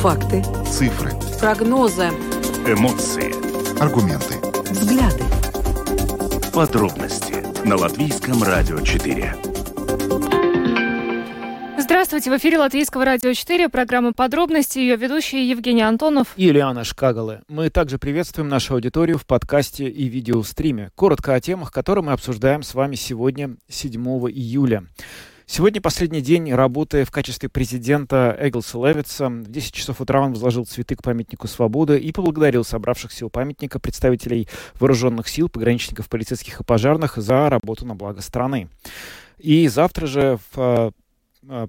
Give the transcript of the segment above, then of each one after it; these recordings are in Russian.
Факты. Цифры. Прогнозы. Эмоции. Аргументы. Взгляды. Подробности на Латвийском радио 4. Здравствуйте, в эфире Латвийского радио 4, программа «Подробности», ее ведущие Евгений Антонов и Юлиана Шкагалы. Мы также приветствуем нашу аудиторию в подкасте и видеостриме. Коротко о темах, которые мы обсуждаем с вами сегодня, 7 июля. Сегодня последний день работы в качестве президента Эглса Левица. В 10 часов утра он возложил цветы к памятнику свободы и поблагодарил собравшихся у памятника представителей вооруженных сил, пограничников, полицейских и пожарных за работу на благо страны. И завтра же в Э,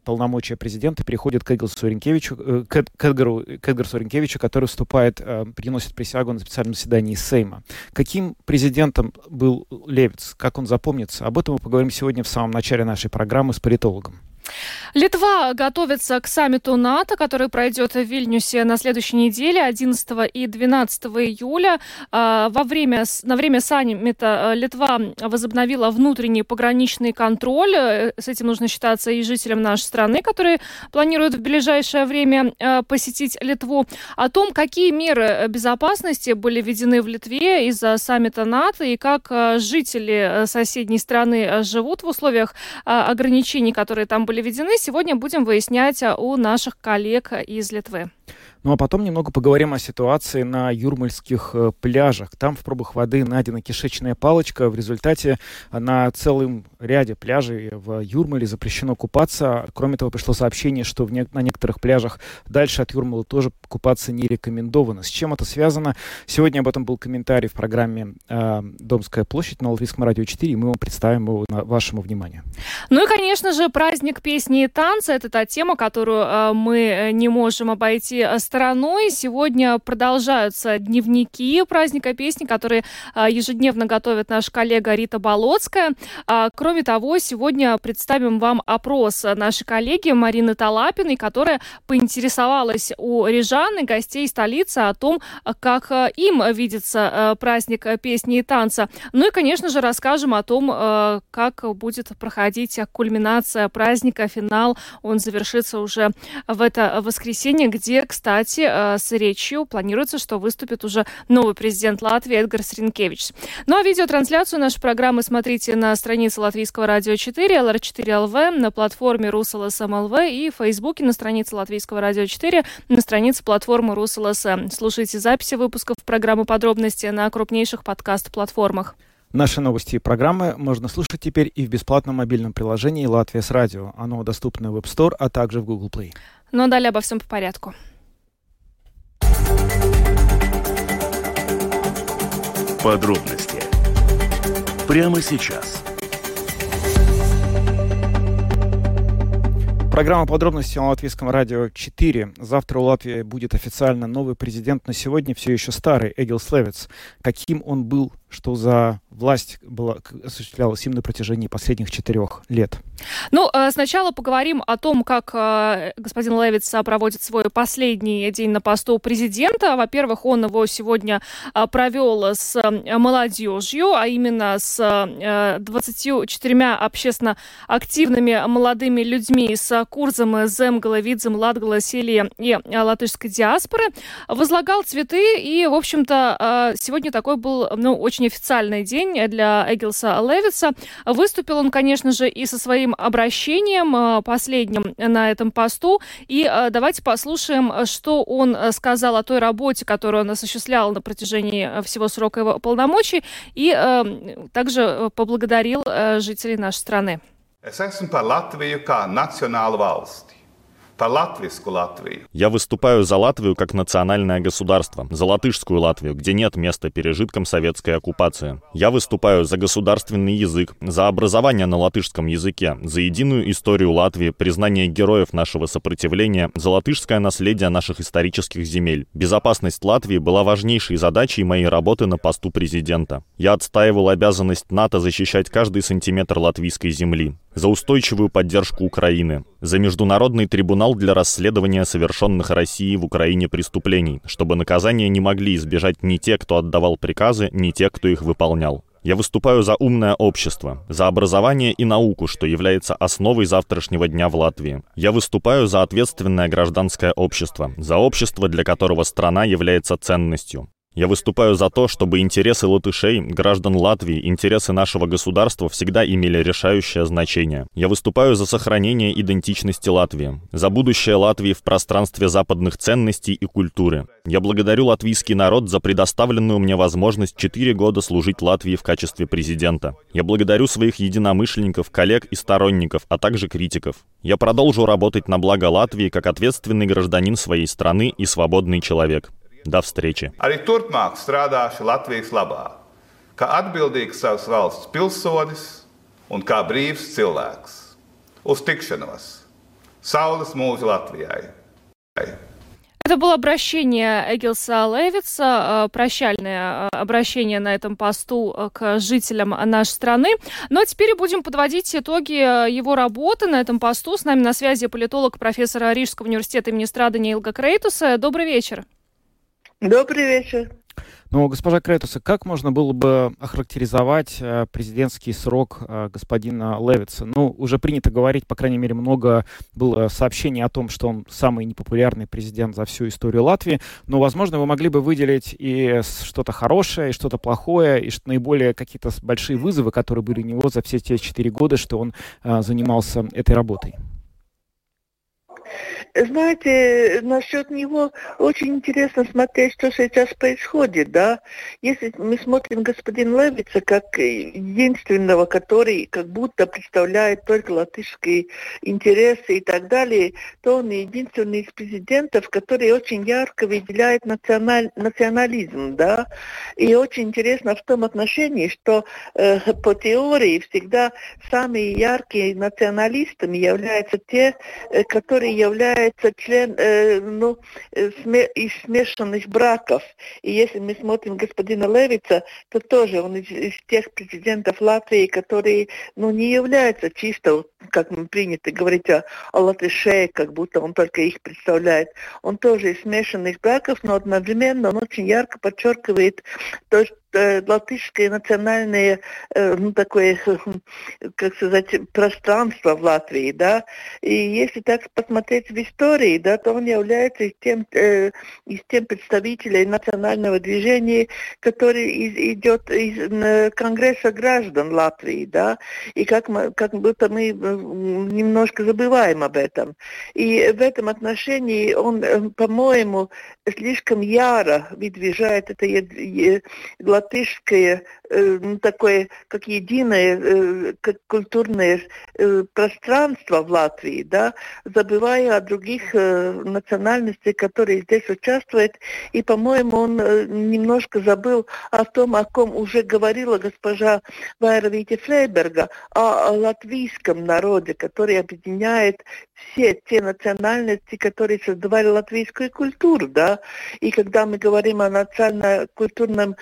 полномочия президента переходят к Эдгару Ренкевичу, э, к, Эдгару, к Эдгару Ренкевичу, который вступает, э, приносит присягу на специальном заседании Сейма. Каким президентом был Левиц? Как он запомнится? Об этом мы поговорим сегодня в самом начале нашей программы с политологом. Литва готовится к саммиту НАТО, который пройдет в Вильнюсе на следующей неделе, 11 и 12 июля. А, во время, на время саммита э, Литва возобновила внутренний пограничный контроль. Э, с этим нужно считаться и жителям нашей страны, которые планируют в ближайшее время э, посетить Литву. О том, какие меры безопасности были введены в Литве из-за саммита НАТО и как жители соседней страны живут в условиях ограничений, которые там были введены, сегодня будем выяснять а, у наших коллег из Литвы. Ну а потом немного поговорим о ситуации на юрмальских э, пляжах. Там в пробах воды найдена кишечная палочка. В результате на целом ряде пляжей в Юрмале запрещено купаться. Кроме того, пришло сообщение, что в не- на некоторых пляжах дальше от Юрмала тоже купаться не рекомендовано. С чем это связано? Сегодня об этом был комментарий в программе э, «Домская площадь» на Латвийском радио 4, и мы вам представим его на вашему вниманию. Ну и, конечно же, праздник песни и танца – это та тема, которую э, мы не можем обойти э, стороной. Сегодня продолжаются дневники праздника песни, которые а, ежедневно готовит наша коллега Рита Болоцкая. А, кроме того, сегодня представим вам опрос нашей коллеги Марины Талапиной, которая поинтересовалась у рижан и гостей столицы о том, как а, им видится праздник песни и танца. Ну и, конечно же, расскажем о том, как будет проходить кульминация праздника, финал. Он завершится уже в это воскресенье, где, кстати, кстати, э, с речью планируется, что выступит уже новый президент Латвии Эдгарс Ринкевич. Ну а видеотрансляцию нашей программы смотрите на странице Латвийского радио 4, LR4LV, на платформе Rus.LSM.lv и в Фейсбуке на странице Латвийского радио 4, на странице платформы Rus.LSM. Слушайте записи выпусков программы «Подробности» на крупнейших подкаст-платформах. Наши новости и программы можно слушать теперь и в бесплатном мобильном приложении «Latvijas Radio». Оно доступно в App Store, а также в Google Play. Ну а далее обо всем по порядку. Подробности прямо сейчас. Программа подробностей на Латвийском радио 4. Завтра у Латвии будет официально новый президент, но сегодня все еще старый, Эгил Слевец. Каким он был что за власть была, осуществлялась им на протяжении последних четырех лет. Ну, э, сначала поговорим о том, как э, господин Левиц проводит свой последний день на посту президента. Во-первых, он его сегодня э, провел с молодежью, а именно с 24 общественно активными молодыми людьми с Курзом, Земгала, Видзем, Латгала, Селия и латышской диаспоры. Возлагал цветы и, в общем-то, сегодня такой был, ну, очень очень официальный день для Эгилса Левица. Выступил он, конечно же, и со своим обращением э, последним на этом посту. И э, давайте послушаем, что он сказал о той работе, которую он осуществлял на протяжении всего срока его полномочий, и э, также поблагодарил жителей нашей страны. Es esmu par Latviju kā nacionālu valsti. Я выступаю за Латвию как национальное государство, за латышскую Латвию, где нет места пережиткам советской оккупации. Я выступаю за государственный язык, за образование на латышском языке, за единую историю Латвии, признание героев нашего сопротивления, за латышское наследие наших исторических земель. Безопасность Латвии была важнейшей задачей моей работы на посту президента. Я отстаивал обязанность НАТО защищать каждый сантиметр латвийской земли за устойчивую поддержку Украины, за Международный трибунал для расследования совершенных Россией в Украине преступлений, чтобы наказания не могли избежать ни те, кто отдавал приказы, ни те, кто их выполнял. Я выступаю за умное общество, за образование и науку, что является основой завтрашнего дня в Латвии. Я выступаю за ответственное гражданское общество, за общество, для которого страна является ценностью. Я выступаю за то, чтобы интересы латышей, граждан Латвии, интересы нашего государства всегда имели решающее значение. Я выступаю за сохранение идентичности Латвии, за будущее Латвии в пространстве западных ценностей и культуры. Я благодарю латвийский народ за предоставленную мне возможность четыре года служить Латвии в качестве президента. Я благодарю своих единомышленников, коллег и сторонников, а также критиков. Я продолжу работать на благо Латвии как ответственный гражданин своей страны и свободный человек. До встречи. Arī turpmāk strādāšu Latvijas labā, kā atbildīgs savas valsts pilsonis un kā brīvs cilvēks. Uz tikšanos! Saules mūžu Latvijai! Это было обращение Эгилса Левица, э, прощальное э, обращение на этом посту э, к жителям нашей страны. Но теперь будем подводить итоги его работы на этом посту. С нами на связи политолог, профессор Рижского университета имени Страдания Илга Крейтуса. Добрый вечер. Добрый вечер. Ну, госпожа Кретуса, как можно было бы охарактеризовать э, президентский срок э, господина Левица? Ну, уже принято говорить, по крайней мере, много было сообщений о том, что он самый непопулярный президент за всю историю Латвии, но, возможно, вы могли бы выделить и что-то хорошее, и что-то плохое, и что наиболее какие-то большие вызовы, которые были у него за все те четыре года, что он э, занимался этой работой. Знаете, насчет него очень интересно смотреть, что сейчас происходит, да. Если мы смотрим господин Левица как единственного, который как будто представляет только латышские интересы и так далее, то он единственный из президентов, который очень ярко выделяет националь, национализм, да. И очень интересно в том отношении, что э, по теории всегда самые яркие националистами являются те, э, которые является член э, ну, э, из смешанных браков. И если мы смотрим господина Левица, то тоже он из, из тех президентов Латвии, которые ну, не являются чисто, как принято говорить о, о латыше, как будто он только их представляет. Он тоже из смешанных браков, но одновременно он очень ярко подчеркивает то, Э, латышское национальное, ну, такое, как сказать, пространство в Латвии, да, и если так посмотреть в истории, да, то он является из тем, э, из тем представителей национального движения, который из, идет из Конгресса граждан Латвии, да, и как, как будто мы немножко забываем об этом. И в этом отношении он, по-моему, слишком яро выдвижает это латышское, э, ну, такое, как единое, э, как культурное э, пространство в Латвии, да, забывая о других национальностях, которые здесь участвуют. И, по-моему, он немножко забыл о том, о ком уже говорила госпожа Вайра Вити Флейберга, о, о латвийском народе, который объединяет все те национальности, которые создавали латвийскую культуру, да. И когда мы говорим о национально-культурном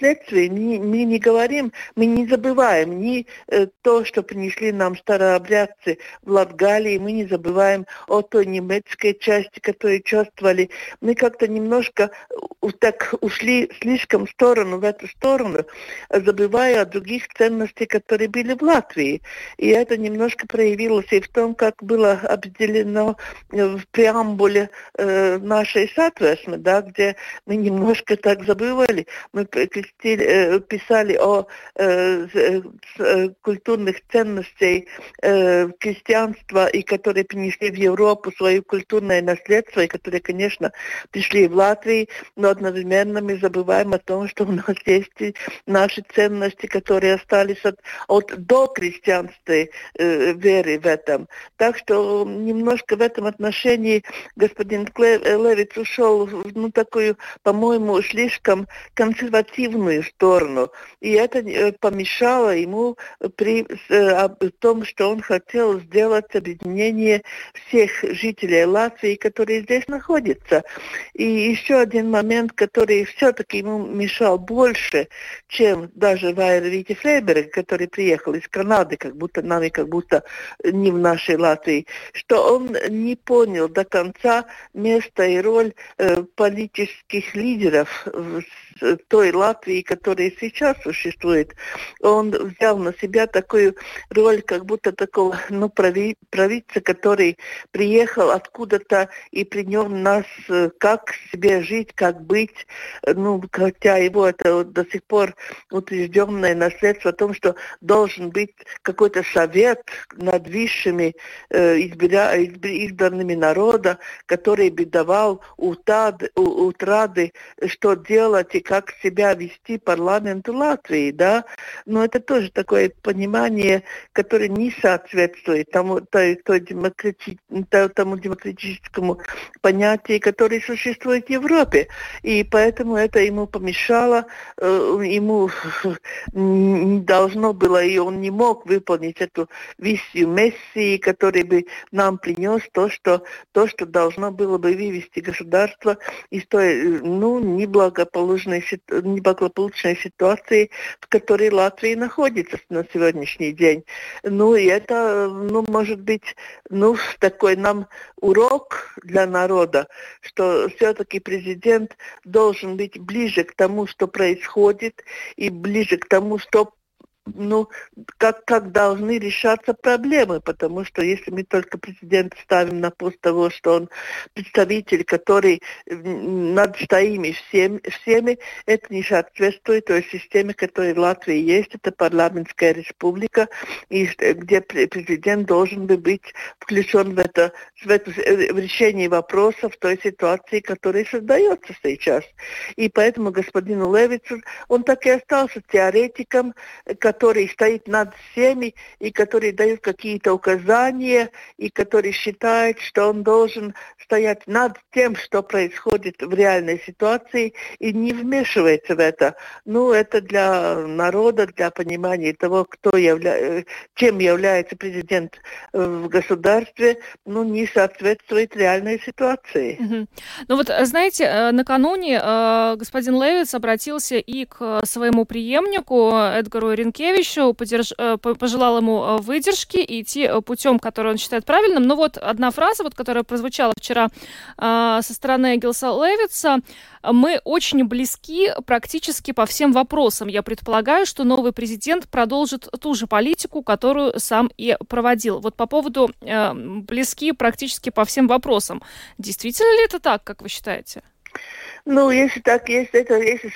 наследстве, мы, мы не говорим, мы не забываем ни э, то, что принесли нам старообрядцы в Латгалии, мы не забываем о той немецкой части, которую чувствовали. Мы как-то немножко э, так ушли слишком в сторону, в эту сторону, забывая о других ценностях, которые были в Латвии. И это немножко проявилось и в том, как было определено в преамбуле э, нашей сатвесмы, да, где мы немножко так забывали. Мы э, писали о э, э, культурных ценностей э, крестьянства, и которые принесли в Европу свое культурное наследство, и которые, конечно, пришли в Латвию, но одновременно мы забываем о том, что у нас есть наши ценности, которые остались от, от до крестьянской э, веры в этом. Так что немножко в этом отношении господин Левиц ушел в ну, такую, по-моему, слишком консервативную сторону. И это э, помешало ему при э, том, что он хотел сделать объединение всех жителей Латвии, которые здесь находятся. И еще один момент, который все-таки ему мешал больше, чем даже Вайер Вити Флейберг, который приехал из Канады, как будто нами, как будто не в нашей Латвии, что он не понял до конца место и роль э, политических лидеров в той Латвии, которая сейчас существует. Он взял на себя такую роль, как будто такого ну, прави, правительца, который приехал откуда-то и принес нас, э, как себе жить, как быть. Ну, хотя его это до сих пор утвержденное наследство о том, что должен быть какой-то совет над высшими э, избира, избранными народа, который бы давал утрады, утрады, что делать и как себя вести парламенту Латвии, да. Но это тоже такое понимание, которое не соответствует тому, той, той демократи, тому демократическому понятию, которое существует в Европе. И поэтому это ему помешало, э, ему должно было, и он не мог выполнить эту миссию Мессии, который бы нам принес то, что, то, что должно было бы вывести государство из той ну, неблагополучной, неблагополучной ситуации, в которой Латвия находится на сегодняшний день. Ну, и это, ну, может быть, ну, такой нам урок для народа, что все-таки президент должен быть ближе к тому, что происходит, и ближе к тому, что ну, как, как должны решаться проблемы, потому что если мы только президента ставим на пост того, что он представитель, который над стоими всеми, всеми это не соответствует той системе, которая в Латвии есть, это парламентская республика, и где президент должен бы быть включен в это, в это в решение вопросов той ситуации, которая создается сейчас. И поэтому господину Левицу, он так и остался теоретиком, который стоит над всеми и который дает какие-то указания и который считает, что он должен стоять над тем, что происходит в реальной ситуации и не вмешивается в это. Ну, это для народа, для понимания того, кто явля... чем является президент в государстве, ну, не соответствует реальной ситуации. Угу. Ну вот, знаете, э, накануне э, господин Левиц обратился и к своему преемнику Эдгару Ренке Юшкевичу, подерж... Э, пожелал ему э, выдержки и идти э, путем, который он считает правильным. Но вот одна фраза, вот, которая прозвучала вчера э, со стороны Гилса Левица, мы очень близки практически по всем вопросам. Я предполагаю, что новый президент продолжит ту же политику, которую сам и проводил. Вот по поводу э, близки практически по всем вопросам. Действительно ли это так, как вы считаете? Ну, если так, если это, если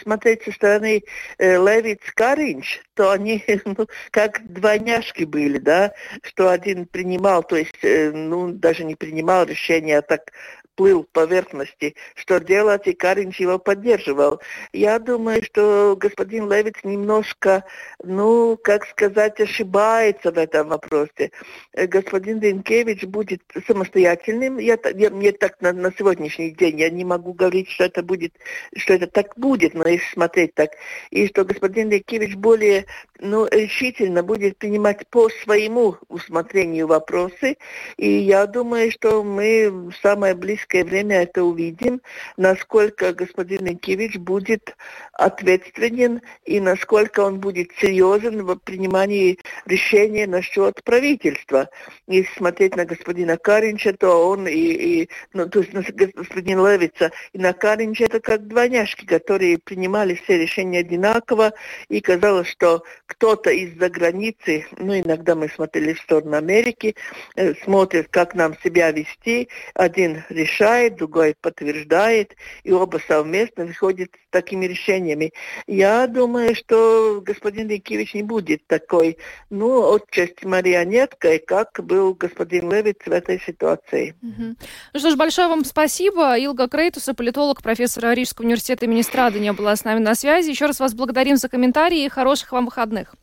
смотреть со стороны э, Левиц Каринч, то они ну, как двойняшки были, да, что один принимал, то есть, э, ну, даже не принимал решения, а так плыл поверхности, что делать, и Каринч его поддерживал. Я думаю, что господин Левиц немножко, ну, как сказать, ошибается в этом вопросе. Э, господин Ренкевич будет самостоятельным. Я, я, мне так на, на сегодняшний день, я не могу говорить, что это будет, что это так будет, но если смотреть так, и что господин Ренкевич более, ну, решительно будет принимать по своему усмотрению вопросы, и я думаю, что мы в самое близкое близкое время это увидим, насколько господин Инкевич будет ответственен и насколько он будет серьезен в принимании решения насчет правительства. Если смотреть на господина Каринча, то он и, и ну, то есть на господина Левица и на Каринча это как двойняшки, которые принимали все решения одинаково, и казалось, что кто-то из-за границы, ну иногда мы смотрели в сторону Америки, э, смотрит, как нам себя вести, один решает решает, другой подтверждает, и оба совместно выходят с такими решениями. Я думаю, что господин Рикевич не будет такой, ну, отчасти марионеткой, как был господин Левиц в этой ситуации. Угу. Ну что ж, большое вам спасибо. Илга Крейтуса, политолог, профессор Рижского университета имени Страдания была с нами на связи. Еще раз вас благодарим за комментарии и хороших вам выходных.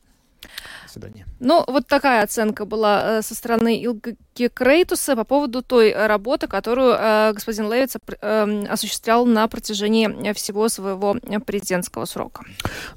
До свидания. Ну, вот такая оценка была э, со стороны Илги Крейтуса по поводу той э, работы, которую э, господин Левиц э, осуществлял на протяжении всего своего президентского срока.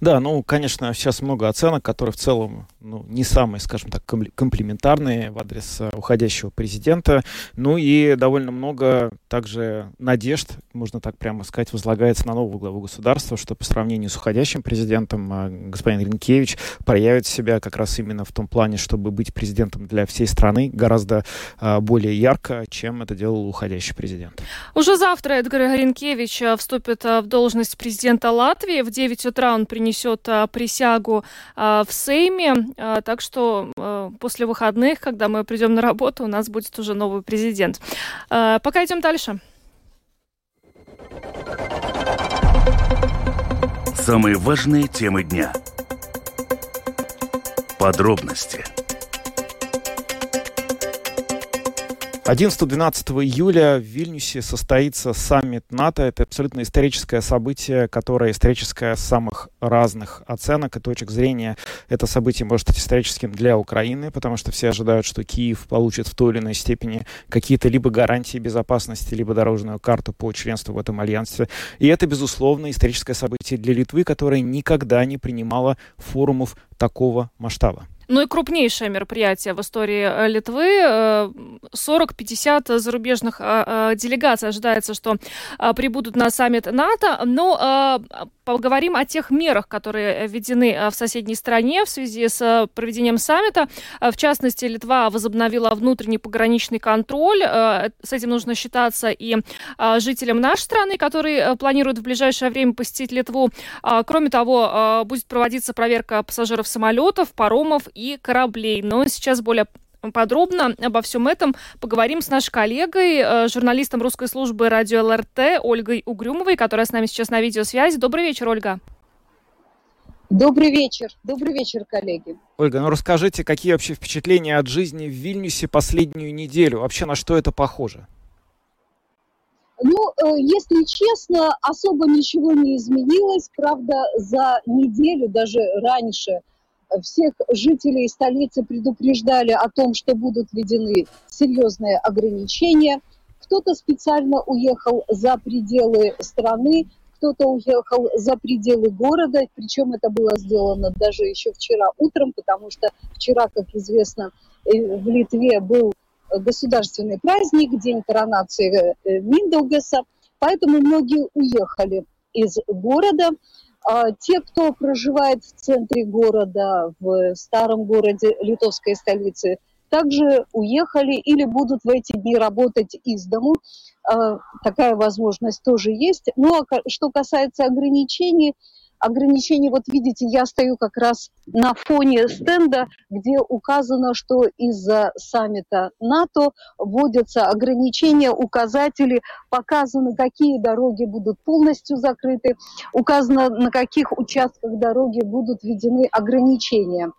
Да, ну, конечно, сейчас много оценок, которые в целом ну, не самые, скажем так, комплиментарные в адрес э, уходящего президента. Ну и довольно много также надежд, можно так прямо сказать, возлагается на нового главу государства, что по сравнению с уходящим президентом э, господин Ренкевич проявит себя как раз именно в том плане, чтобы быть президентом для всей страны, гораздо э, более ярко, чем это делал уходящий президент. Уже завтра Эдгар Горенкевич э, вступит в должность президента Латвии. В 9 утра он принесет присягу в Сейме. Так что после выходных, когда мы придем на работу, у нас будет уже новый президент. Пока идем дальше. Самые важные темы дня. Подробности – 11-12 июля в Вильнюсе состоится саммит НАТО. Это абсолютно историческое событие, которое историческое с самых разных оценок и точек зрения. Это событие может быть историческим для Украины, потому что все ожидают, что Киев получит в той или иной степени какие-то либо гарантии безопасности, либо дорожную карту по членству в этом альянсе. И это, безусловно, историческое событие для Литвы, которая никогда не принимала форумов такого масштаба. Ну и крупнейшее мероприятие в истории э, Литвы. 40-50 э, зарубежных э, делегаций ожидается, что прибудут на саммит НАТО. Но поговорим о тех мерах, которые введены в соседней стране в связи с проведением саммита. В частности, Литва возобновила внутренний пограничный контроль. С этим нужно считаться и жителям нашей страны, которые планируют в ближайшее время посетить Литву. Кроме того, будет проводиться проверка пассажиров самолетов, паромов и кораблей. Но сейчас более подробно обо всем этом поговорим с нашей коллегой, э, журналистом русской службы радио ЛРТ Ольгой Угрюмовой, которая с нами сейчас на видеосвязи. Добрый вечер, Ольга. Добрый вечер. Добрый вечер, коллеги. Ольга, ну расскажите, какие вообще впечатления от жизни в Вильнюсе последнюю неделю? Вообще на что это похоже? Ну, э, если честно, особо ничего не изменилось. Правда, за неделю, даже раньше – всех жителей столицы предупреждали о том, что будут введены серьезные ограничения. Кто-то специально уехал за пределы страны, кто-то уехал за пределы города, причем это было сделано даже еще вчера утром, потому что вчера, как известно, э, в Литве был государственный праздник, день коронации э, Миндаугаса, поэтому многие уехали из города. А те, кто проживает в центре города, в старом городе литовской столицы, также уехали или будут в эти дни работать из дому. А, такая возможность тоже есть. Ну а что касается ограничений, ограничений, вот видите, я стою как раз на фоне стенда, где указано, что из-за саммита НАТО вводятся ограничения, указатели, показаны, какие дороги будут полностью закрыты, указано, на каких участках дороги будут введены ограничения.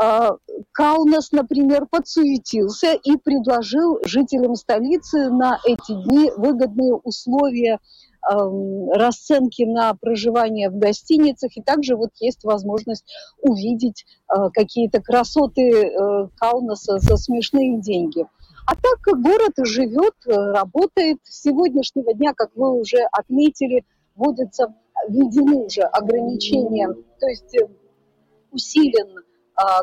А, Каунас, например, подсуетился и предложил жителям столицы на эти дни выгодные условия расценки на проживание в гостиницах, и также вот есть возможность увидеть э, какие-то красоты э, Каунаса за смешные деньги. А так город живет, э, работает. С сегодняшнего дня, как вы уже отметили, вводятся, введены уже ограничения, то есть усилен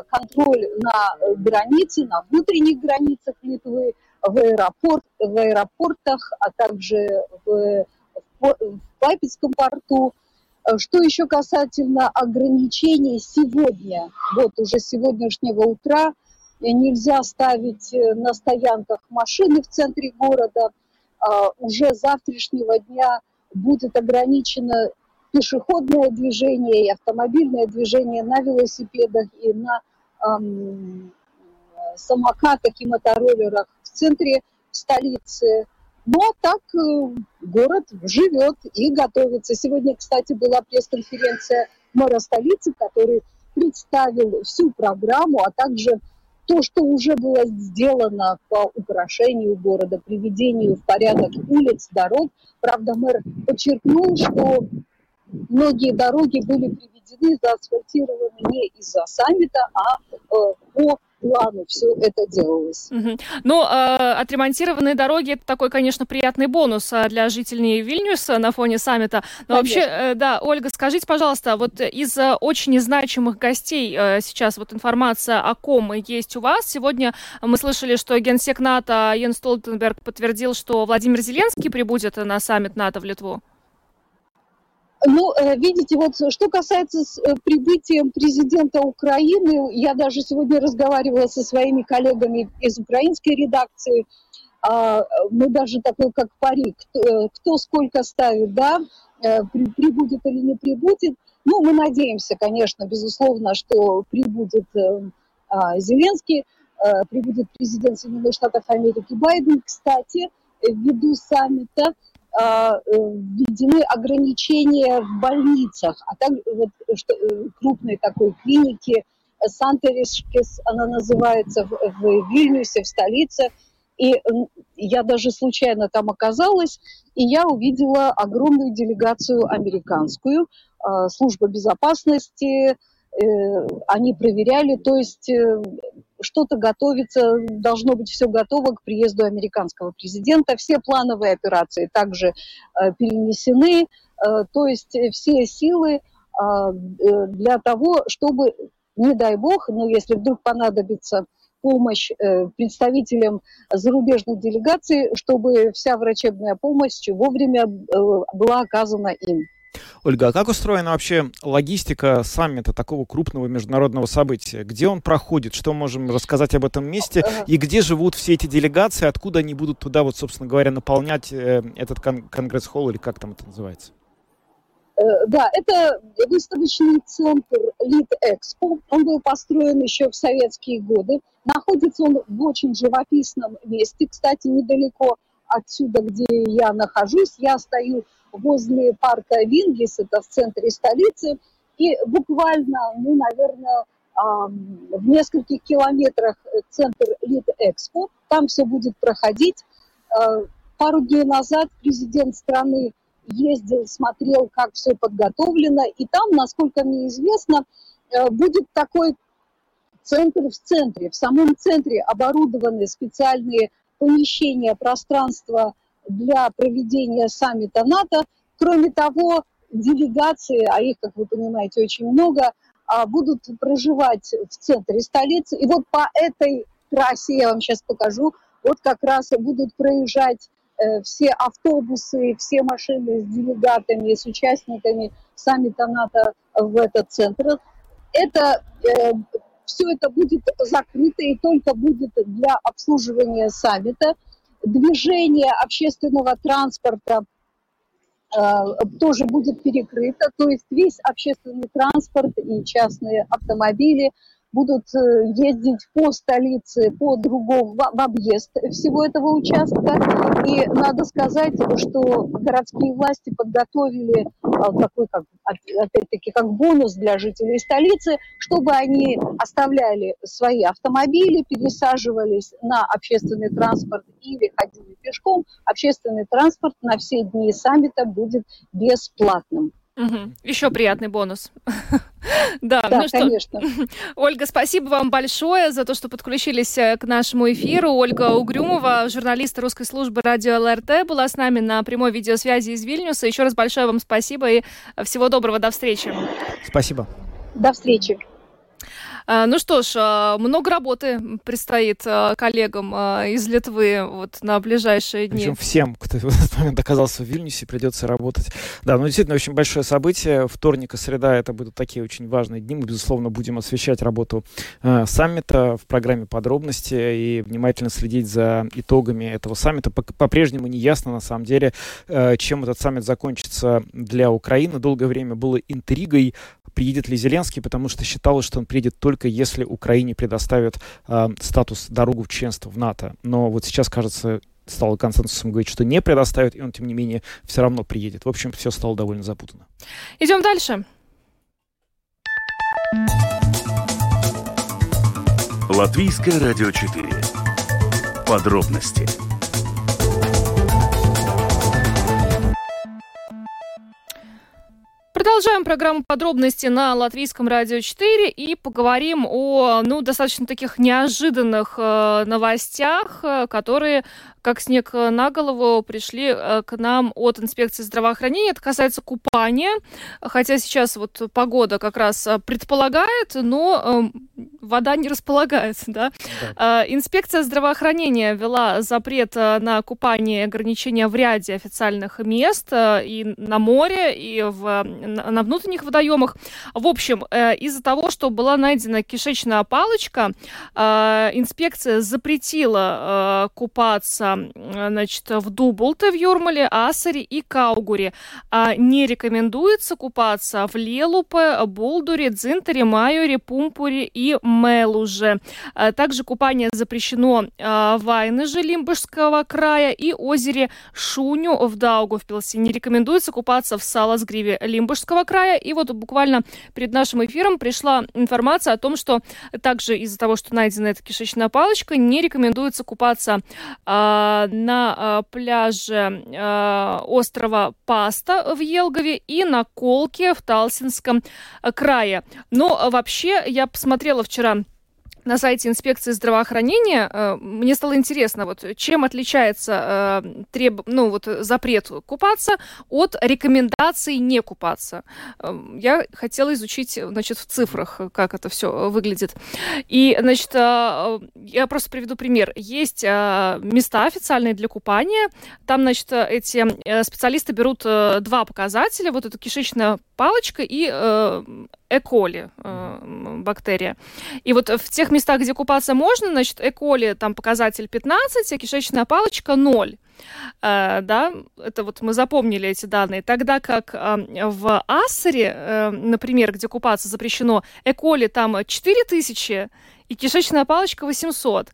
контроль на границе, на внутренних границах Литвы, в, аэропорт, в аэропортах, а также в в Папецком порту. Э, что еще касательно ограничений сегодня, вот уже сегодняшнего утра, э, нельзя ставить э, на стоянках машины в центре города. Уже завтрашнего дня будет ограничено пешеходное движение и автомобильное движение на велосипедах и на эм, самокатах и мотороллерах в центре столицы. Ну, а так э, город живет и готовится. Сегодня, кстати, была пресс-конференция мэра столицы, который представил всю программу, а также то, что уже было сделано по украшению города, приведению в порядок улиц, дорог. Правда, мэр подчеркнул, что многие дороги были приведены, заасфальтированы не из-за саммита, а э, по плану все это делалось. Угу. Ну, э, отремонтированные дороги это такой, конечно, приятный бонус а, для жителей Вильнюса на фоне саммита. Но конечно. вообще, э, да, Ольга, скажите, пожалуйста, вот из очень значимых гостей э, сейчас вот информация о ком есть у вас. Сегодня мы слышали, что генсек НАТО Йен Столтенберг подтвердил, что Владимир Зеленский прибудет на саммит НАТО в Литву. Ну, э, видите, вот что касается с э, прибытием президента Украины, я даже сегодня разговаривала со своими коллегами из украинской редакции, а, мы даже такой, как пари, кто, кто сколько ставит, да, прибудет или не прибудет. Ну, мы надеемся, конечно, безусловно, что прибудет а, Зеленский, прибудет президент Соединенных Штатов Америки Байден. Кстати, ввиду саммита э, введены ограничения в больницах, а также вот, что, э, крупной такой клиники Сантеришкес, она называется в, в Вильнюсе, в столице. И я даже случайно там оказалась, и я увидела огромную делегацию американскую, а, служба безопасности, э, они проверяли, то есть что-то готовится, должно быть все готово к приезду американского президента. Все плановые операции также э, перенесены, э, то есть все силы э, для того, чтобы, не дай бог, но если вдруг понадобится помощь представителям зарубежных делегаций, чтобы вся врачебная помощь вовремя была оказана им. Ольга, а как устроена вообще логистика саммита такого крупного международного события? Где он проходит? Что можем рассказать об этом месте? И где живут все эти делегации? Откуда они будут туда, вот, собственно говоря, наполнять э, этот кон- конгресс-холл или как там это называется? Э, да, это выставочный центр Лид Экспо. Он был построен еще в советские годы. Находится он в очень живописном месте, кстати, недалеко отсюда, где я нахожусь. Я стою возле парка Вингис, это в центре столицы, и буквально, ну, наверное, в нескольких километрах центр Лид Экспо. Там все будет проходить. А, пару дней назад президент страны ездил, смотрел, как все подготовлено. И там, насколько мне известно, э, будет такой центр в центре. В самом центре оборудованы специальные помещения, пространства для проведения саммита НАТО. Кроме того, делегации, а их, как вы понимаете, очень много, а, будут проживать в центре столицы. И вот по этой трассе, я вам сейчас покажу, вот как раз будут проезжать э, все автобусы, все машины с делегатами, с участниками саммита НАТО в этот центр. Это э, все это будет закрыто и только будет для обслуживания саммита движение общественного транспорта э, тоже будет перекрыто, то есть весь общественный транспорт и частные автомобили будут э, ездить по столице, по другому, в объезд всего этого участка. И надо сказать, что городские власти подготовили такой, как, опять-таки, как бонус для жителей столицы, чтобы они оставляли свои автомобили, пересаживались на общественный транспорт или ходили пешком. Общественный транспорт на все дни саммита будет бесплатным. Угу. Еще приятный бонус. да, да ну что, конечно. Ольга, спасибо вам большое за то, что подключились э, к нашему эфиру. Ольга Угрюмова, журналист русской службы радио ЛРТ, была с нами на прямой видеосвязи из Вильнюса. Еще раз большое вам спасибо и всего доброго. До встречи. Спасибо. До встречи. А, ну что ж, а, много работы предстоит а, коллегам из Литвы вот на ближайшие дни. Причем всем, кто в этот момент оказался в Вильнюсе, придется работать. Да, ну действительно очень большое событие. Вторник и среда это будут такие очень важные дни. Мы, безусловно, будем освещать работу э, саммита в программе подробности и внимательно следить за итогами этого саммита. По-прежнему не ясно, на самом деле, э, чем этот саммит закончится для Украины. Долгое время было интригой, приедет ли Зеленский, потому что считалось, что он приедет только если Украине предоставят э, статус дорогу в членство в НАТО. Но вот сейчас, кажется, стало консенсусом говорить, что не предоставят, и он, тем не менее, все равно приедет. В общем, все стало довольно запутанно. Идем дальше. Латвийское радио 4. Подробности Продолжаем программу подробности на Латвийском радио 4 и поговорим о ну, достаточно таких неожиданных э, новостях, э, которые как снег на голову, пришли к нам от инспекции здравоохранения. Это касается купания, хотя сейчас вот погода как раз предполагает, но эм, вода не располагается, да. да. Инспекция здравоохранения ввела запрет на купание и ограничения в ряде официальных мест и на море, и в, на внутренних водоемах. В общем, из-за того, что была найдена кишечная палочка, инспекция запретила купаться значит, в Дубулте в Юрмале, Асаре и Каугуре. А не рекомендуется купаться в Лелупе, Булдуре, Дзинтере, Майоре, Пумпуре и Мелуже. А также купание запрещено а, в Айныже Лимбышского края и озере Шуню в Даугавпилсе. Не рекомендуется купаться в Саласгриве Лимбышского края. И вот буквально перед нашим эфиром пришла информация о том, что также из-за того, что найдена эта кишечная палочка, не рекомендуется купаться э, на э, пляже э, острова Паста в Елгове и на Колке в Талсинском крае. Но вообще я посмотрела вчера która на сайте инспекции здравоохранения э, мне стало интересно, вот чем отличается э, треб... ну, вот, запрет купаться от рекомендаций не купаться. Э, я хотела изучить значит, в цифрах, как это все выглядит. И, значит, я просто приведу пример. Есть места официальные для купания. Там, значит, эти специалисты берут два показателя. Вот эту кишечная палочка и эколи бактерия. И вот в тех местах, где купаться можно, значит, эколи там показатель 15, а кишечная палочка 0. Uh, да, это вот мы запомнили эти данные. Тогда как uh, в Ассере, uh, например, где купаться запрещено, эколи там 4000 и кишечная палочка 800.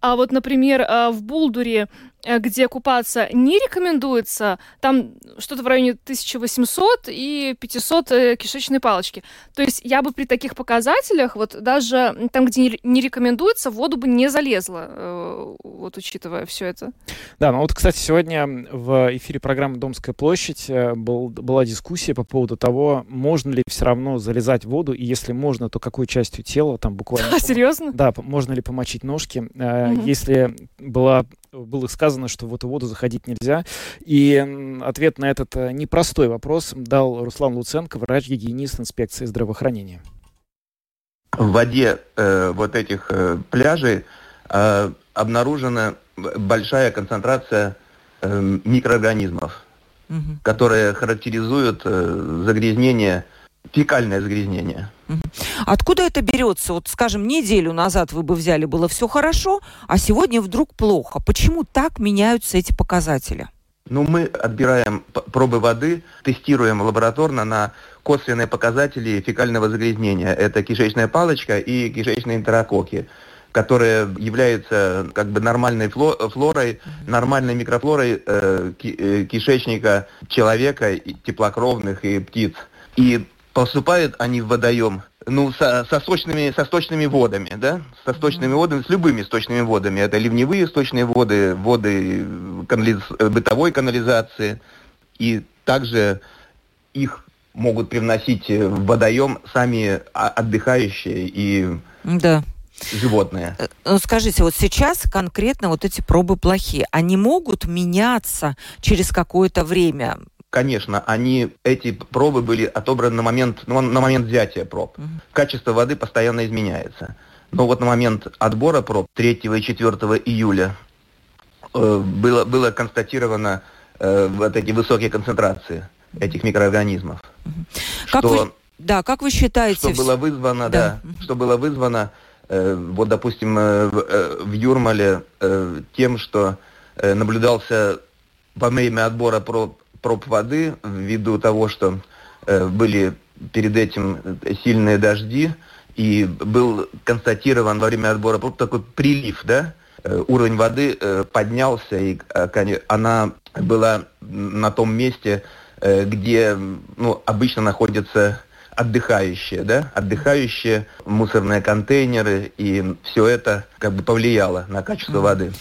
А вот, например, в Булдуре Э, где купаться не рекомендуется, там что-то в районе 1800 и 500 э, кишечной палочки. То есть я бы при таких показателях, вот даже там, где не рекомендуется, в воду бы не залезла, э, вот учитывая все это. Да, ну вот, кстати, сегодня в эфире программы «Домская площадь» был, была дискуссия по поводу того, можно ли все равно залезать в воду, и если можно, то какой частью тела, там буквально... А, серьезно? Да, можно ли помочить ножки. Угу. Если была было сказано, что в эту воду заходить нельзя. И ответ на этот э, непростой вопрос дал Руслан Луценко, врач-гигиенист инспекции здравоохранения. В воде э, вот этих э, пляжей э, обнаружена большая концентрация э, микроорганизмов, угу. которые характеризуют э, загрязнение фекальное загрязнение. Откуда это берется? Вот, скажем, неделю назад вы бы взяли, было все хорошо, а сегодня вдруг плохо. Почему так меняются эти показатели? Ну, мы отбираем пробы воды, тестируем лабораторно на косвенные показатели фекального загрязнения. Это кишечная палочка и кишечные энтерококки которые являются как бы нормальной флорой, нормальной микрофлорой э, э, кишечника человека, теплокровных и птиц. И поступают они в водоем, ну, со, со, сточными, со сточными водами, да, со сточными водами, с любыми сточными водами. Это ливневые сточные воды, воды канализ... бытовой канализации. И также их могут привносить в водоем сами отдыхающие и да. животные. Э, ну, скажите, вот сейчас конкретно вот эти пробы плохие. Они могут меняться через какое-то время? Конечно, они, эти пробы были отобраны на момент, ну, на момент взятия проб. Угу. Качество воды постоянно изменяется. Но вот на момент отбора проб 3 и 4 июля э, было, было констатировано э, вот эти высокие концентрации этих микроорганизмов. Угу. Что, как вы, да, как вы считаете? Что было вызвано, да, да что было вызвано, э, вот, допустим, э, в, э, в Юрмале э, тем, что э, наблюдался во время отбора проб проб воды ввиду того, что э, были перед этим сильные дожди, и был констатирован во время отбора проб такой прилив, да, э, уровень воды э, поднялся, и она была на том месте, где ну, обычно находятся отдыхающие, да, отдыхающие, мусорные контейнеры, и все это как бы повлияло на качество mm. воды.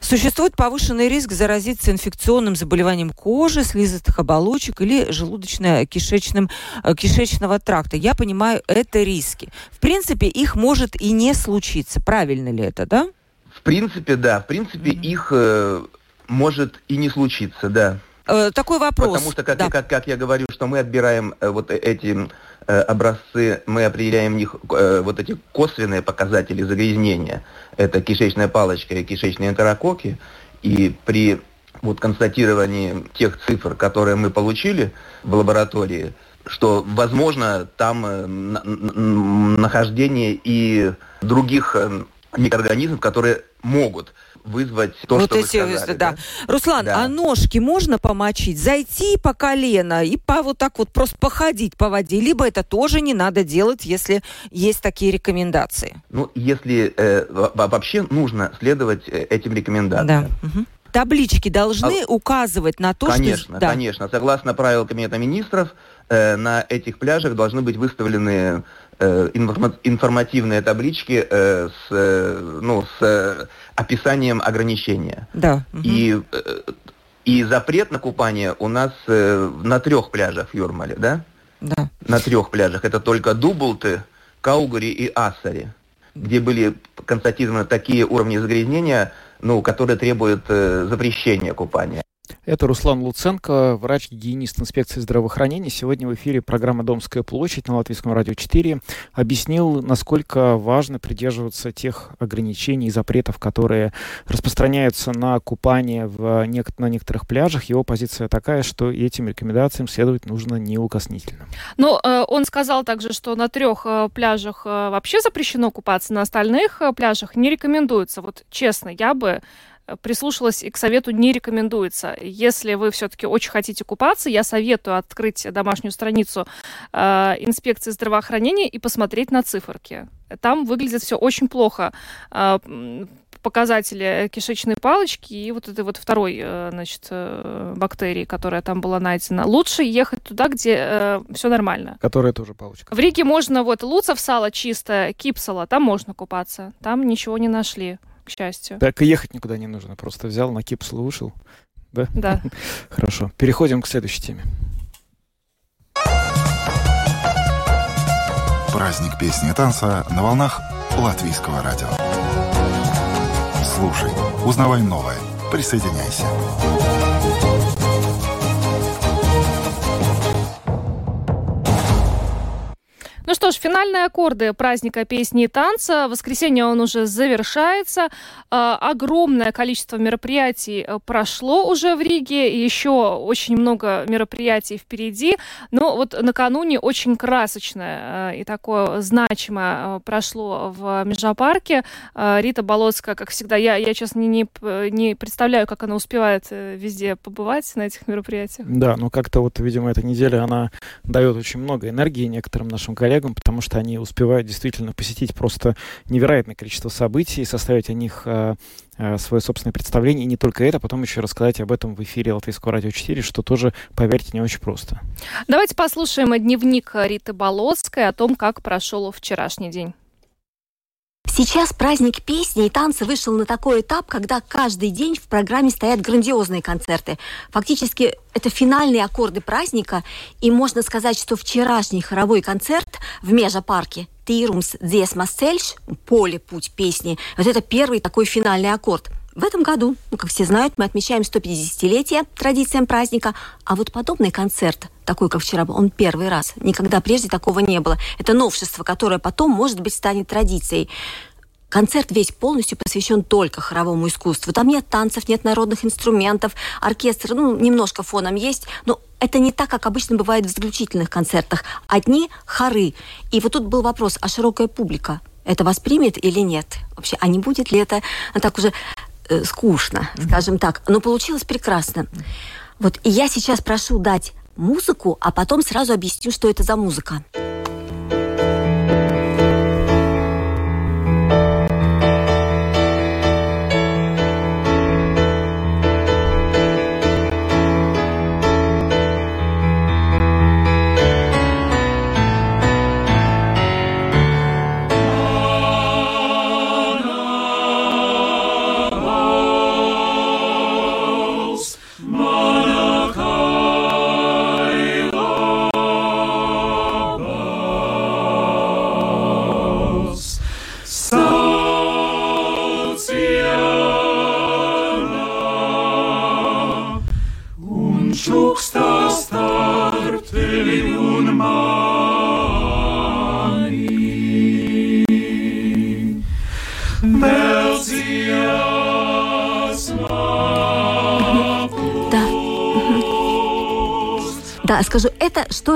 Существует повышенный риск заразиться инфекционным заболеванием кожи, слизистых оболочек или желудочно-кишечным э, кишечного тракта. Я понимаю, это риски. В принципе, их может и не случиться. Правильно ли это, да? В принципе, да. В принципе, mm их э, может и не случиться, да. Э, такой вопрос. Потому что, как, да. как, как я говорю, что мы отбираем э, вот эти э, образцы, мы определяем в них э, вот эти косвенные показатели загрязнения. Это кишечная палочка и кишечные энтерококи. И при вот констатировании тех цифр, которые мы получили в лаборатории, что, возможно, там э, нахождение и других микроорганизмов, которые могут вызвать то, вот что эти, вы сказали. Да. да. Руслан, да. а ножки можно помочить? Зайти по колено и по вот так вот просто походить по воде? Либо это тоже не надо делать, если есть такие рекомендации? Ну, если э, вообще нужно следовать э, этим рекомендациям. Да. Угу таблички должны а... указывать на то, конечно, что... Да. Конечно, согласно правилам Кабинета министров, э, на этих пляжах должны быть выставлены э, информативные таблички э, с, э, ну, с э, описанием ограничения. Да. И, э, и запрет на купание у нас э, на трех пляжах в Юрмале, да? Да. На трех пляжах. Это только Дублты, Каугари и Ассари, где были констатированы такие уровни загрязнения, ну, которые требуют э, запрещения купания. Это Руслан Луценко, врач-гигиенист инспекции здравоохранения. Сегодня в эфире программа «Домская площадь» на Латвийском радио 4 объяснил, насколько важно придерживаться тех ограничений и запретов, которые распространяются на купание в нек- на некоторых пляжах. Его позиция такая, что этим рекомендациям следовать нужно неукоснительно. Но ну, э, он сказал также, что на трех э, пляжах э, вообще запрещено купаться, на остальных пляжах не рекомендуется. Вот честно, я бы прислушалась и к совету не рекомендуется. Если вы все-таки очень хотите купаться, я советую открыть домашнюю страницу э, инспекции здравоохранения и посмотреть на циферки. Там выглядит все очень плохо. Э, показатели кишечной палочки и вот этой вот второй, э, значит, э, бактерии, которая там была найдена. Лучше ехать туда, где э, все нормально. Которая тоже палочка. В Риге можно вот луцев сало чисто, кипсала, там можно купаться. Там ничего не нашли к счастью. Так и ехать никуда не нужно, просто взял на кипсл и вышел. Да? Да. Хорошо. Переходим к следующей теме. Праздник песни и танца на волнах Латвийского радио. Слушай, узнавай новое. Присоединяйся. Что ж, финальные аккорды праздника песни и танца. В воскресенье он уже завершается. А, огромное количество мероприятий э, прошло уже в Риге. Еще очень много мероприятий впереди. Но вот накануне очень красочное э, и такое значимое э, прошло в Межапарке. Рита Болоцкая, как всегда, я, я честно, не, не представляю, как она успевает везде побывать на этих мероприятиях. Да, ну как-то вот, видимо, эта неделя, она дает очень много энергии некоторым нашим коллегам потому что они успевают действительно посетить просто невероятное количество событий, составить о них э, э, свое собственное представление. И не только это, потом еще рассказать об этом в эфире Латвийского радио 4, что тоже, поверьте, не очень просто. Давайте послушаем дневник Риты Болоцкой о том, как прошел вчерашний день. Сейчас праздник песни и танца вышел на такой этап, когда каждый день в программе стоят грандиозные концерты. Фактически это финальные аккорды праздника, и можно сказать, что вчерашний хоровой концерт в Межа-парке «Тирумс Дзесмас Цельш» «Поле, путь песни» вот это первый такой финальный аккорд – в этом году, ну, как все знают, мы отмечаем 150-летие традициям праздника, а вот подобный концерт, такой, как вчера был, он первый раз. Никогда прежде такого не было. Это новшество, которое потом, может быть, станет традицией. Концерт весь полностью посвящен только хоровому искусству. Там нет танцев, нет народных инструментов, оркестр, ну, немножко фоном есть, но это не так, как обычно бывает в заключительных концертах. Одни хоры. И вот тут был вопрос, а широкая публика это воспримет или нет? Вообще, а не будет ли это ну, так уже э, скучно, скажем так. Но получилось прекрасно. Вот и я сейчас прошу дать музыку, а потом сразу объясню, что это за музыка.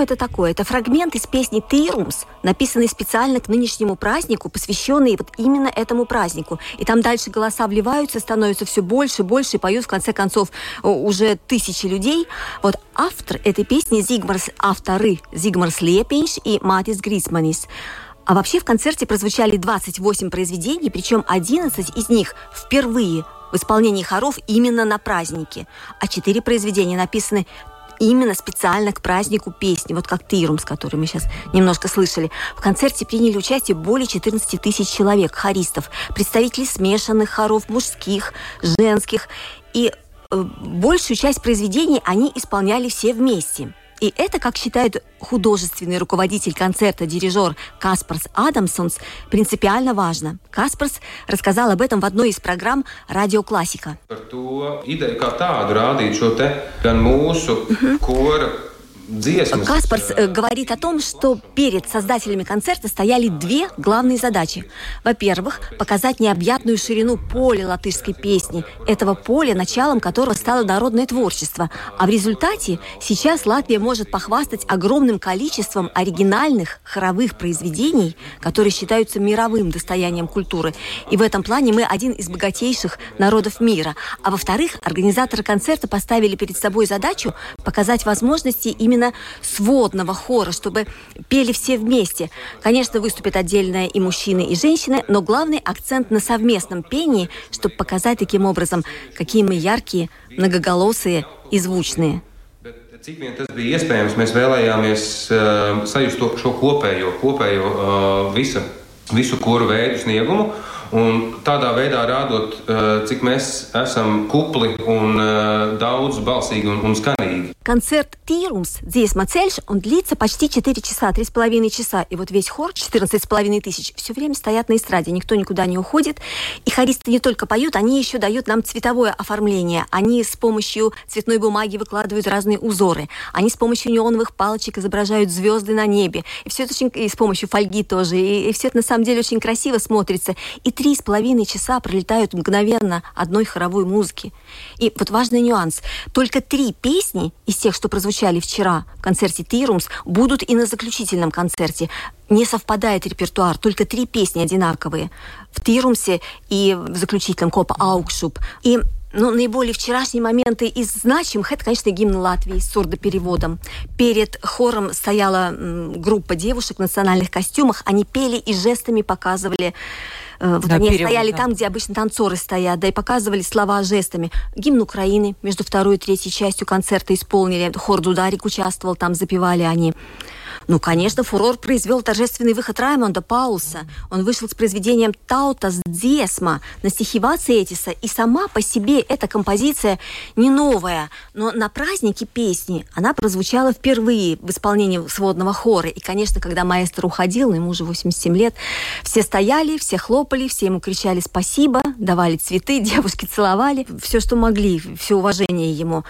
Это такое? Это фрагмент из песни «Тирумс», написанный специально к нынешнему празднику, посвященный вот именно этому празднику. И там дальше голоса вливаются, становятся все больше, больше, и поют в конце концов уже тысячи людей. Вот автор этой песни Зигмарс, авторы Зигмарс Лепинш и Матис Грисманис. А вообще в концерте прозвучали 28 произведений, причем 11 из них впервые в исполнении хоров именно на празднике, а четыре произведения написаны именно специально к празднику песни, вот как Тирум, с которой мы сейчас немножко слышали. В концерте приняли участие более 14 тысяч человек, хористов, представителей смешанных хоров, мужских, женских. И э, большую часть произведений они исполняли все вместе – и это, как считает художественный руководитель концерта, дирижер Каспарс Адамсонс, принципиально важно. Каспарс рассказал об этом в одной из программ «Радио Классика». Идея kā tādu rādīt šo te gan mūsu kora Каспарс э, говорит о том, что перед создателями концерта стояли две главные задачи. Во-первых, показать необъятную ширину поля латышской песни, этого поля, началом которого стало народное творчество. А в результате сейчас Латвия может похвастать огромным количеством оригинальных хоровых произведений, которые считаются мировым достоянием культуры. И в этом плане мы один из богатейших народов мира. А во-вторых, организаторы концерта поставили перед собой задачу показать возможности именно именно сводного хора, чтобы пели все вместе. Конечно, выступят отдельно и мужчины, и женщины, но главный акцент на совместном пении, чтобы показать таким образом, какие мы яркие, многоголосые и звучные. Cik vien tas bija iespējams, mēs vēlējāmies uh, sajust to, šo kopējo, kopējo uh, visu, visu koru veidu sniegumu. Uh, tādā veidā rādot, э, cik mēs esam kupli un э, daudz balsīgi un, un skanīgi. Концерт «Тирумс» Диесма Цельш, он длится почти 4 часа, 3,5 часа. И вот весь хор, 14,5 тысяч, все время стоят на эстраде, никто никуда не уходит. И хористы не только поют, они еще дают нам цветовое оформление. Они с помощью цветной бумаги выкладывают разные узоры. Они с помощью неоновых палочек изображают звезды на небе. И все это очень... И с помощью фольги тоже. И, и все это на самом деле очень красиво смотрится. И три с половиной часа пролетают мгновенно одной хоровой музыки. И вот важный нюанс. Только три песни из тех, что прозвучали вчера в концерте «Тирумс», будут и на заключительном концерте. Не совпадает репертуар, только три песни одинаковые. В «Тирумсе» и в заключительном «Копа Аукшуп». И ну, наиболее вчерашние моменты из значимых, это, конечно, гимн Латвии с сурдопереводом. Перед хором стояла группа девушек в национальных костюмах. Они пели и жестами показывали вот да, они перевод, стояли да. там, где обычно танцоры стоят, да и показывали слова жестами. Гимн Украины между второй и третьей частью концерта исполнили. Хор Дударик участвовал, там запевали они. Ну, конечно, фурор произвел торжественный выход Раймонда Паулса. Он вышел с произведением «Таутас Десма» на стихи Вациэтиса, и сама по себе эта композиция не новая, но на празднике песни она прозвучала впервые в исполнении сводного хора. И, конечно, когда маэстро уходил, ему уже 87 лет, все стояли, все хлопали, все ему кричали спасибо, давали цветы, девушки целовали, все, что могли, все уважение ему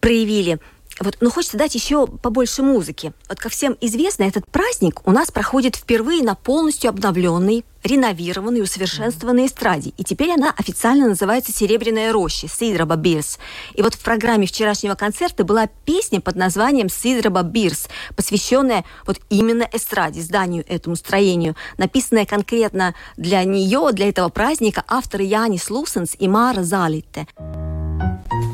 проявили. Вот, но хочется дать еще побольше музыки. Вот, как всем известно, этот праздник у нас проходит впервые на полностью обновленной, реновированной, усовершенствованной эстраде. И теперь она официально называется «Серебряная роща» Сидроба Бирс. И вот в программе вчерашнего концерта была песня под названием «Сидроба Бирс», посвященная вот именно эстраде, зданию этому строению, написанная конкретно для нее, для этого праздника авторы Янис Лусенс и Мара Залитте. Caur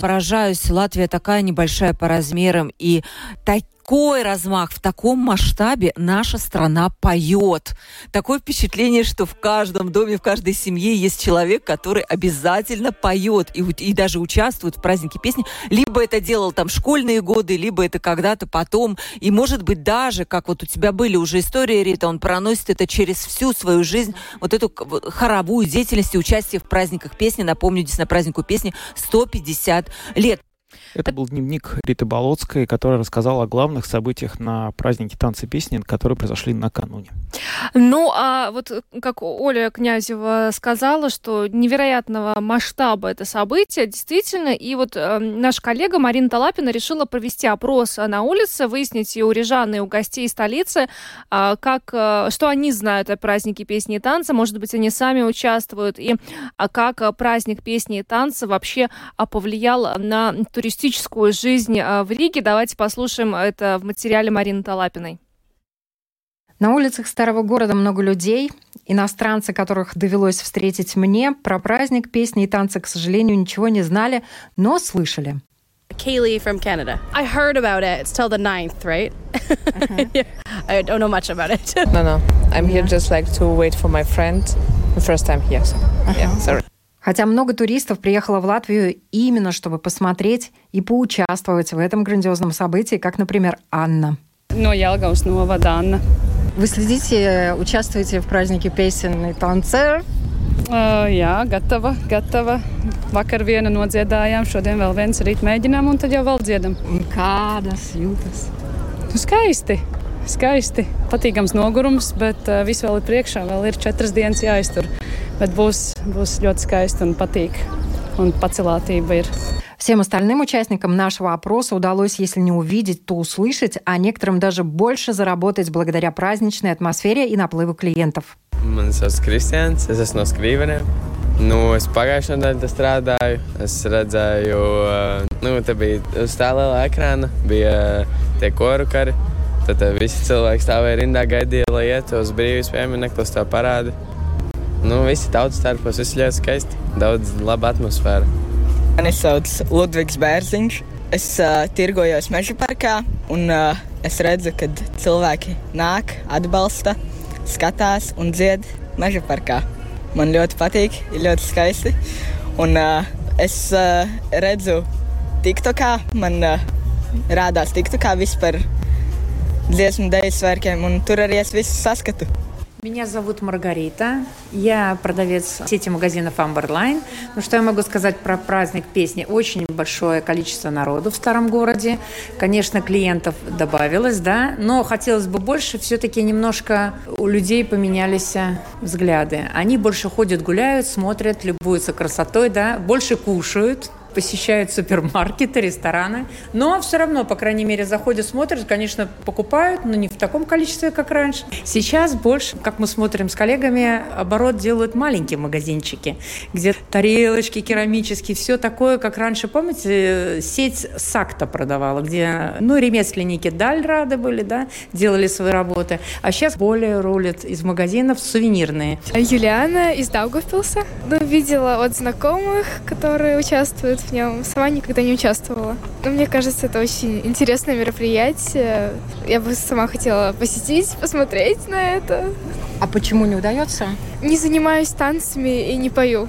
Поражаюсь, Латвия такая небольшая по размерам и такой размах, в таком масштабе наша страна поет. Такое впечатление, что в каждом доме, в каждой семье есть человек, который обязательно поет и, и даже участвует в празднике песни. Либо это делал там школьные годы, либо это когда-то потом. И может быть даже, как вот у тебя были уже истории, Рита, он проносит это через всю свою жизнь, вот эту хоровую деятельность и участие в праздниках песни. Напомню, здесь на празднику песни 150 лет. Это был дневник Риты Болотской, которая рассказала о главных событиях на празднике танцы песни, которые произошли накануне. Ну, а вот как Оля Князева сказала, что невероятного масштаба это событие, действительно, и вот э, наш коллега Марина Талапина решила провести опрос на улице, выяснить и у рижан, и у гостей столицы, э, как, э, что они знают о празднике песни и танца, может быть, они сами участвуют, и а как праздник песни и танца вообще а, повлиял на туристическую жизнь а, в Риге. Давайте послушаем это в материале Марины Талапиной. На улицах старого города много людей. Иностранцы, которых довелось встретить мне, про праздник, песни и танцы, к сожалению, ничего не знали, но слышали. Kaylee from Canada. I heard about it. It's till the 9th, right? yeah. I don't know much about it. no, no. I'm here just like to wait for my friend. The first time here, so yeah, sorry. Хотя много туристов приехало в Латвию именно чтобы посмотреть и поучаствовать в этом грандиозном событии, как, например, Анна. No Jelgavas novada Anna. Вы следите, участвуете в празднике песен и танцев? Uh, jā, gatava, gatava. Vakar vienu nodziedājām, šodien vēl viens rīt mēģinām, un tad jau vēl dziedam. Un kādas jūtas? Nu, skaisti, skaisti. Patīkams nogurums, bet uh, viss vēl ir priekšā. Vēl ir četras dienas jāiztur. Bet būs, būs ļoti skaisti un patīk. Un pacelātība ir. Всем остальным участникам нашего опроса удалось, если не увидеть, то услышать, а некоторым даже больше заработать благодаря праздничной атмосфере и наплыву клиентов. Man sauc Kristians, es esmu no Skrīveniem. Nu, es pagājušajā nedēļā strādāju. Es redzēju, nu, te bija uz tā liela ekrāna, bija tie koru kari. Tad visi cilvēki stāvēja rindā, gaidīja, lai ietu uz brīvības pieminiektu, to parādi. Nu, visi tautas starpos, viss ļoti skaisti. Daudz laba atmosfēra. Mani sauc Ludvigs Bērziņš. Es uh, tirgojos meža parkā, un uh, es redzu, ka cilvēki nāk, atbalsta, skatās un dzied meža parkā. Man ļoti patīk, ir ļoti skaisti. Un uh, es uh, redzu, TikTokā man uh, rādās TikTokā vispār dziesmu dēļu svētkiem, un tur arī es visu saskatu. Меня зовут Маргарита. Я продавец сети магазинов Амберлайн. Ну, что я могу сказать про праздник песни? Очень большое количество народу в старом городе. Конечно, клиентов добавилось, да, но хотелось бы больше. Все-таки немножко у людей поменялись взгляды. Они больше ходят, гуляют, смотрят, любуются красотой, да, больше кушают, посещают супермаркеты, рестораны, но все равно, по крайней мере, заходят, смотрят, конечно, покупают, но не в таком количестве, как раньше. Сейчас больше, как мы смотрим с коллегами, оборот делают маленькие магазинчики, где тарелочки керамические, все такое, как раньше, помните, сеть Сакта продавала, где, ну, ремесленники даль рады были, да, делали свои работы, а сейчас более рулят из магазинов сувенирные. Юлиана из Даугавпилса. Ну, видела от знакомых, которые участвуют в нем. Сама никогда не участвовала. Но мне кажется, это очень интересное мероприятие. Я бы сама хотела посетить, посмотреть на это. А почему не удается? Не занимаюсь танцами и не пою.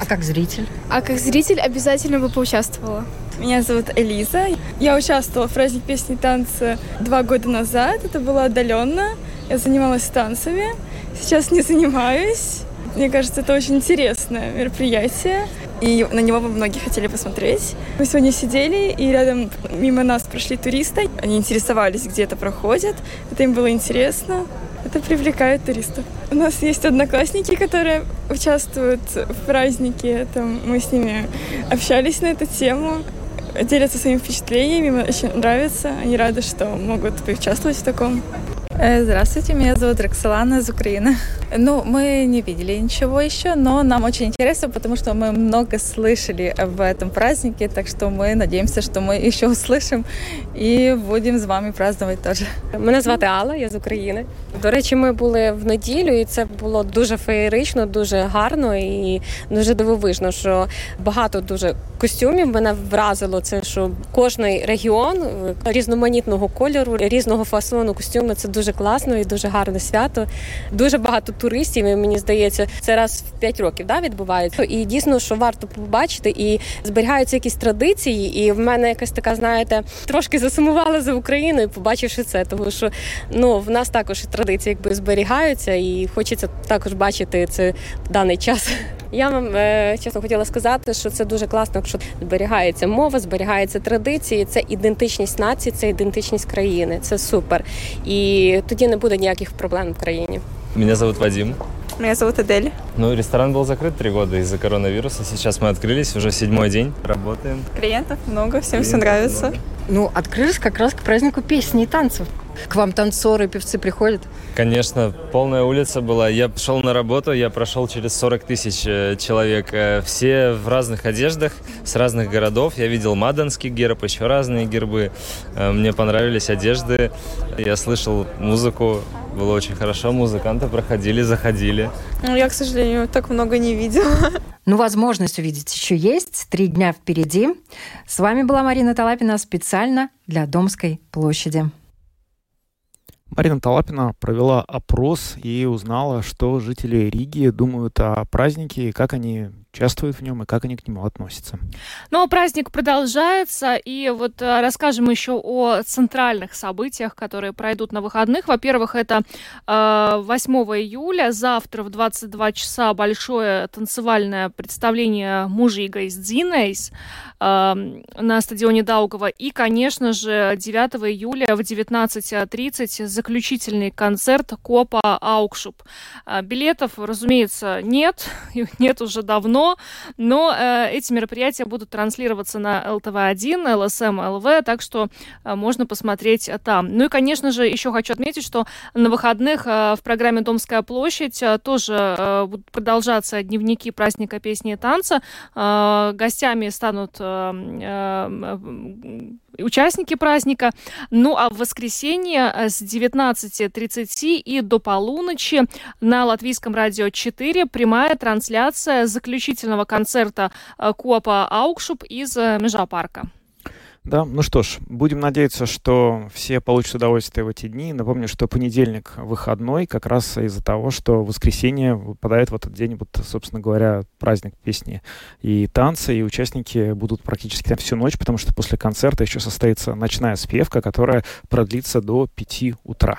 А как зритель? А как зритель обязательно бы поучаствовала. Меня зовут Элиза. Я участвовала в праздник песни и танца два года назад. Это было отдаленно. Я занималась танцами. Сейчас не занимаюсь. Мне кажется, это очень интересное мероприятие. И на него бы многие хотели посмотреть. Мы сегодня сидели, и рядом мимо нас прошли туристы. Они интересовались, где это проходит. Это им было интересно. Это привлекает туристов. У нас есть одноклассники, которые участвуют в празднике. Там мы с ними общались на эту тему делятся своими впечатлениями, им очень нравится, они рады, что могут поучаствовать в таком. Здравствуйте, меня зовут Роксолана из Украины. Ну, мы не видели ничего еще, но нам очень интересно, потому что мы много слышали об этом празднике, так что мы надеемся, что мы еще услышим і будемо з вами праздновать теж. Мене звати Алла, я з України. До речі, ми були в неділю, і це було дуже феєрично, дуже гарно і дуже дивовижно, що багато дуже костюмів мене вразило. Це що кожний регіон різноманітного кольору, різного фасону костюми це дуже класно і дуже гарне свято. Дуже багато туристів. і Мені здається, це раз в 5 років да, відбувається. І дійсно, що варто побачити, і зберігаються якісь традиції. І в мене якась така, знаєте, трошки засумувала за Україною, побачивши це, тому що ну в нас також традиції якби зберігаються, і хочеться також бачити це в даний час. Я вам чесно хотіла сказати, що це дуже класно, якщо зберігається мова, зберігаються традиції, це ідентичність нації, це ідентичність країни. Це супер. І тоді не буде ніяких проблем в країні. Меня зовут Вадим. Меня зовут Адель. Ну, ресторан был закрыт три года из-за коронавируса. Сейчас мы открылись, уже седьмой день. Работаем. Клиентов много, всем все нравится. Ну, открылись как раз к празднику песни и танцев. К вам танцоры, певцы приходят? Конечно, полная улица была. Я шел на работу, я прошел через 40 тысяч человек. Все в разных одеждах, с разных городов. Я видел маданский герб, еще разные гербы. Мне понравились одежды. Я слышал музыку. Было очень хорошо. Музыканты проходили, заходили. Ну, я, к сожалению, так много не видела. Ну, возможность увидеть еще есть. Три дня впереди. С вами была Марина Талапина специально для Домской площади. Марина Талапина провела опрос и узнала, что жители Риги думают о празднике и как они участвуют в нем и как они к нему относятся. Ну, а праздник продолжается, и вот расскажем еще о центральных событиях, которые пройдут на выходных. Во-первых, это э, 8 июля, завтра в 22 часа большое танцевальное представление «Мужига из Дзинейс» э, на стадионе Даугова. И, конечно же, 9 июля в 19.30 заключительный концерт Копа Аукшуп. Билетов, разумеется, нет, нет уже давно, но э, эти мероприятия будут транслироваться на ЛТВ-1, ЛСМ, ЛВ, так что э, можно посмотреть там. Ну и, конечно же, еще хочу отметить, что на выходных э, в программе «Домская площадь» э, тоже э, будут продолжаться дневники праздника песни и танца. Э, гостями станут э, э, участники праздника. Ну а в воскресенье с 19.30 и до полуночи на Латвийском радио 4 прямая трансляция заключительного концерта Куапа Аукшуп из Межапарка. Да, ну что ж, будем надеяться, что все получат удовольствие в эти дни. Напомню, что понедельник выходной как раз из-за того, что воскресенье выпадает в этот день, вот, собственно говоря, праздник песни и танцы, и участники будут практически там всю ночь, потому что после концерта еще состоится ночная спевка, которая продлится до 5 утра.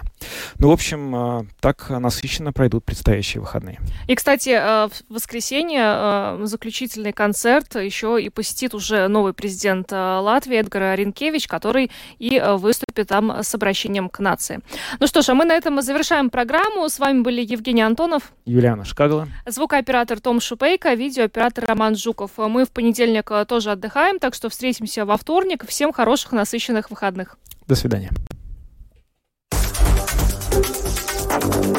Ну, в общем, так насыщенно пройдут предстоящие выходные. И, кстати, в воскресенье заключительный концерт еще и посетит уже новый президент Латвии Эдгар Ренкевич, который и выступит там с обращением к нации. Ну что ж, а мы на этом завершаем программу. С вами были Евгений Антонов, Юлиана Шкагала, звукооператор Том Шупейко, видеооператор Роман Жуков. Мы в понедельник тоже отдыхаем, так что встретимся во вторник. Всем хороших, насыщенных выходных. До свидания.